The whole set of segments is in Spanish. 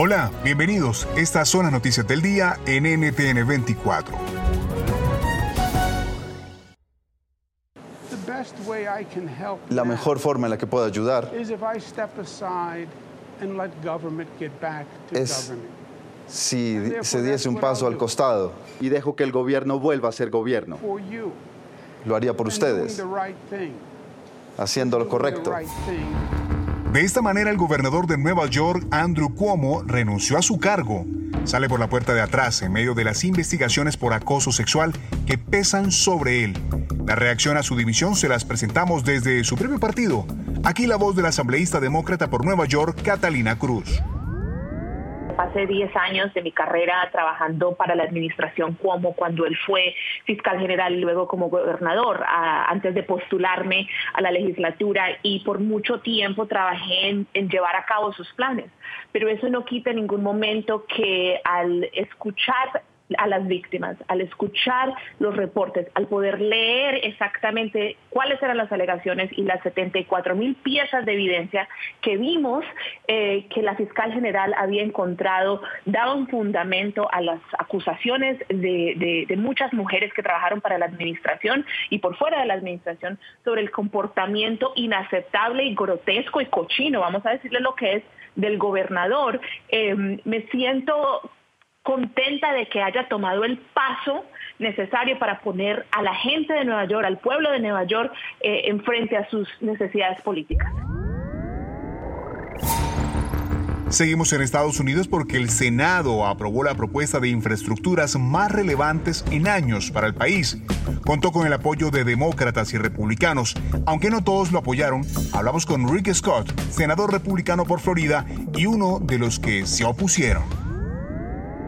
Hola, bienvenidos. Estas son las noticias del día en NTN 24. La mejor forma en la que puedo ayudar es si se diese un paso al costado y dejo que el gobierno vuelva a ser gobierno. Lo haría por ustedes, haciendo lo correcto. De esta manera, el gobernador de Nueva York, Andrew Cuomo, renunció a su cargo. Sale por la puerta de atrás en medio de las investigaciones por acoso sexual que pesan sobre él. La reacción a su dimisión se las presentamos desde su propio partido. Aquí la voz del asambleísta demócrata por Nueva York, Catalina Cruz pasé 10 años de mi carrera trabajando para la administración como cuando él fue fiscal general y luego como gobernador, antes de postularme a la legislatura y por mucho tiempo trabajé en, en llevar a cabo sus planes. Pero eso no quita en ningún momento que al escuchar a las víctimas, al escuchar los reportes, al poder leer exactamente cuáles eran las alegaciones y las 74 mil piezas de evidencia que vimos eh, que la fiscal general había encontrado, daban fundamento a las acusaciones de, de muchas mujeres que trabajaron para la administración y por fuera de la administración sobre el comportamiento inaceptable y grotesco y cochino, vamos a decirle lo que es del gobernador. Eh, me siento contenta de que haya tomado el paso necesario para poner a la gente de Nueva York, al pueblo de Nueva York, eh, en frente a sus necesidades políticas. Seguimos en Estados Unidos porque el Senado aprobó la propuesta de infraestructuras más relevantes en años para el país. Contó con el apoyo de demócratas y republicanos. Aunque no todos lo apoyaron, hablamos con Rick Scott, senador republicano por Florida y uno de los que se opusieron.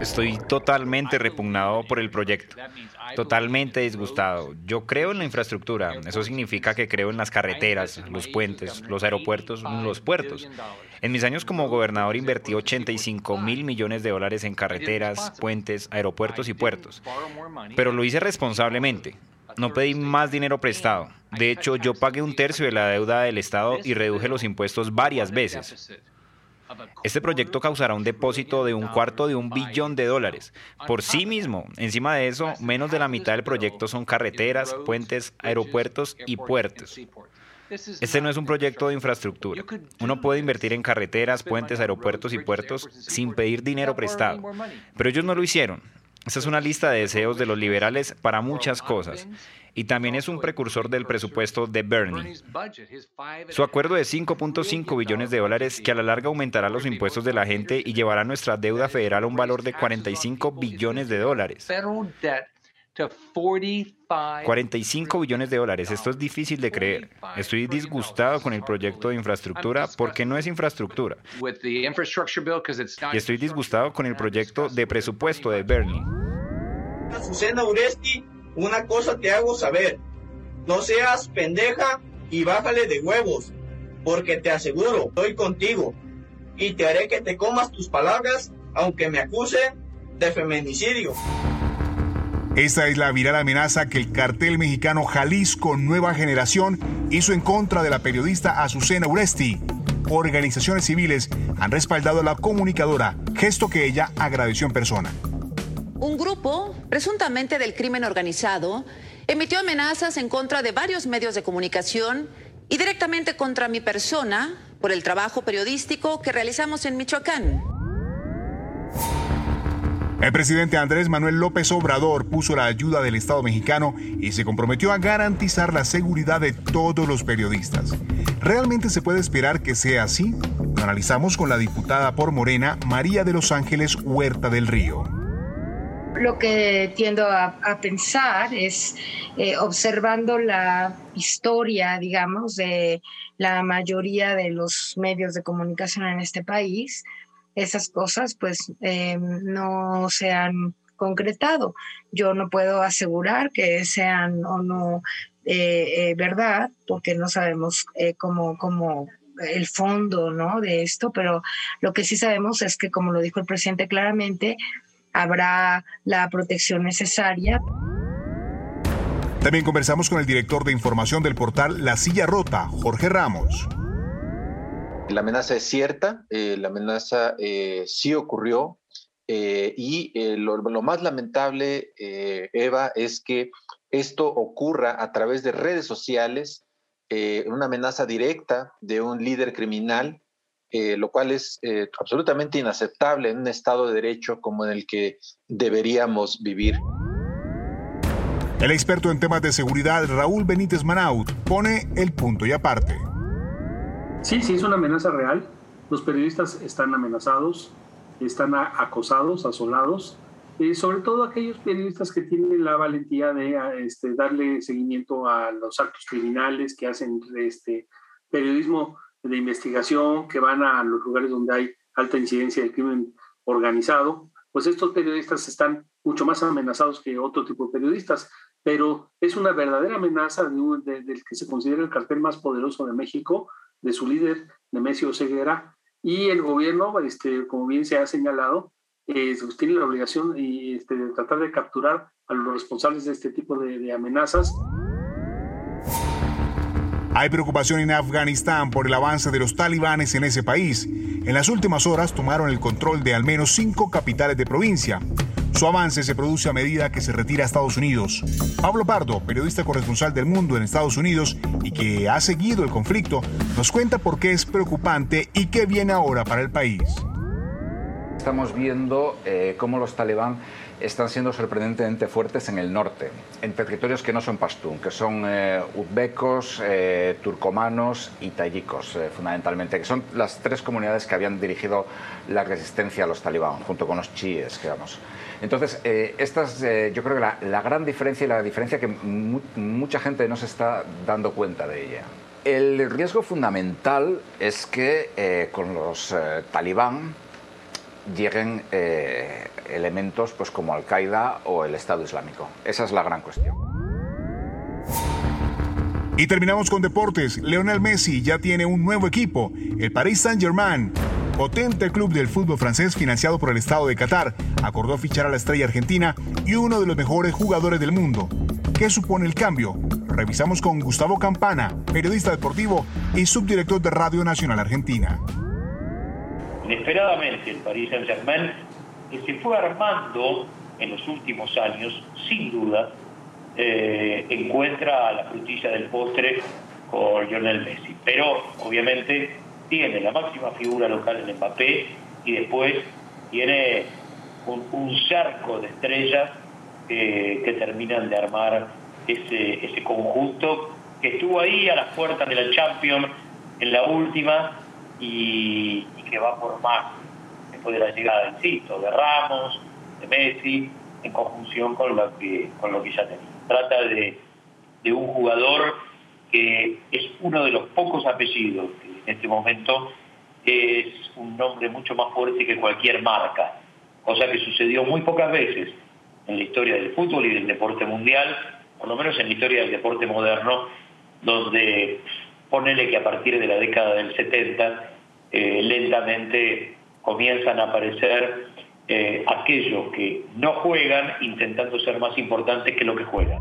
Estoy totalmente repugnado por el proyecto, totalmente disgustado. Yo creo en la infraestructura, eso significa que creo en las carreteras, los puentes, los aeropuertos, los puertos. En mis años como gobernador invertí 85 mil millones de dólares en carreteras, puentes, aeropuertos y puertos, pero lo hice responsablemente. No pedí más dinero prestado. De hecho, yo pagué un tercio de la deuda del Estado y reduje los impuestos varias veces. Este proyecto causará un depósito de un cuarto de un billón de dólares. Por sí mismo, encima de eso, menos de la mitad del proyecto son carreteras, puentes, aeropuertos y puertos. Este no es un proyecto de infraestructura. Uno puede invertir en carreteras, puentes, aeropuertos y puertos sin pedir dinero prestado. Pero ellos no lo hicieron. Esta es una lista de deseos de los liberales para muchas cosas y también es un precursor del presupuesto de Bernie. Su acuerdo de 5.5 billones de dólares que a la larga aumentará los impuestos de la gente y llevará nuestra deuda federal a un valor de 45 billones de dólares. 45 billones de dólares. Esto es difícil de creer. Estoy disgustado con el proyecto de infraestructura porque no es infraestructura. Y estoy disgustado con el proyecto de presupuesto de Bernie una cosa te hago saber, no seas pendeja y bájale de huevos, porque te aseguro, estoy contigo y te haré que te comas tus palabras, aunque me acuse de feminicidio. Esta es la viral amenaza que el cartel mexicano Jalisco Nueva Generación hizo en contra de la periodista Azucena Uresti. Organizaciones civiles han respaldado a la comunicadora, gesto que ella agradeció en persona. Un grupo, presuntamente del crimen organizado, emitió amenazas en contra de varios medios de comunicación y directamente contra mi persona por el trabajo periodístico que realizamos en Michoacán. El presidente Andrés Manuel López Obrador puso la ayuda del Estado mexicano y se comprometió a garantizar la seguridad de todos los periodistas. ¿Realmente se puede esperar que sea así? Lo analizamos con la diputada por Morena, María de los Ángeles Huerta del Río lo que tiendo a, pensar es, eh, observando la historia, digamos, de la mayoría de los medios de comunicación en este país, esas cosas pues eh, no se han concretado. Yo no puedo asegurar que sean o no eh, eh, verdad, porque no sabemos cómo, cómo el fondo ¿no? de esto, pero lo que sí sabemos es que, como lo dijo el presidente claramente, habrá la protección necesaria. También conversamos con el director de información del portal La Silla Rota, Jorge Ramos. La amenaza es cierta, eh, la amenaza eh, sí ocurrió eh, y lo, lo, más lamentable, Eva, es que esto ocurra a través de redes sociales, una amenaza directa de un líder criminal, lo cual es absolutamente inaceptable en un Estado de Derecho como en el que deberíamos vivir. El experto en temas de seguridad, Raúl Benítez Manaut, pone el punto y aparte. Sí, sí, es una amenaza real. Los periodistas están amenazados, están acosados, asolados, eh, sobre todo aquellos periodistas que tienen la valentía de este, darle seguimiento a los actos criminales, que hacen este, periodismo de investigación, que van a los lugares donde hay alta incidencia de crimen organizado, pues estos periodistas están mucho más amenazados que otro tipo de periodistas pero es una verdadera amenaza del que se considera el cartel más poderoso de México, de su líder, Nemesio Ceguera, y el gobierno, este, como bien se ha señalado, eh, pues, tiene la obligación este, de tratar de capturar a los responsables de este tipo de amenazas. Hay preocupación en Afganistán por el avance de los talibanes en ese país. En las últimas horas tomaron el control de al menos cinco capitales de provincia. Su avance se produce a medida que se retira a Estados Unidos. Pablo Pardo, periodista corresponsal del mundo en Estados Unidos y que ha seguido el conflicto, nos cuenta por qué es preocupante y qué viene ahora para el país. Estamos viendo eh, cómo los talibán están siendo sorprendentemente fuertes en el norte, en territorios que no son pastún, que son eh, uzbecos, eh, turcomanos y tayikos, fundamentalmente, que son las tres comunidades que habían dirigido la resistencia a los talibán, junto con los chiíes, digamos. Entonces, eh, esta es eh, yo creo que la, gran diferencia y la diferencia que mucha gente no se está dando cuenta de ella. El riesgo fundamental es que eh, con los talibán lleguen elementos pues, como Al-Qaeda o el Estado Islámico. Esa es la gran cuestión. Y terminamos con deportes. Leonel Messi ya tiene un nuevo equipo, el Paris Saint-Germain potente club del fútbol francés financiado por el Estado de Qatar, acordó fichar a la estrella argentina y uno de los mejores jugadores del mundo. ¿Qué supone el cambio? Revisamos con Gustavo Campana, periodista deportivo y subdirector de Radio Nacional Argentina. Inesperadamente el Paris Saint-Germain, que se fue armando en los últimos años, sin duda, eh, encuentra la frutilla del postre con Lionel Messi. Pero obviamente tiene la máxima figura local en Mbappé y después tiene un, cerco de estrellas que, terminan de armar ese, ese conjunto que estuvo ahí a las puertas de la Champions en la última y, que va por más la llegada, insisto, de Ramos, de Messi, en conjunción con lo que, con lo que ya tenía. Trata de, de un jugador que es uno de los pocos apellidos que en este momento es un nombre mucho más fuerte que cualquier marca, cosa que sucedió muy pocas veces en la historia del fútbol y del deporte mundial, por lo menos en la historia del deporte moderno, donde ponele que a partir de la década del 70 eh, lentamente comienzan a aparecer eh, aquellos que no juegan intentando ser más importantes que lo que juegan.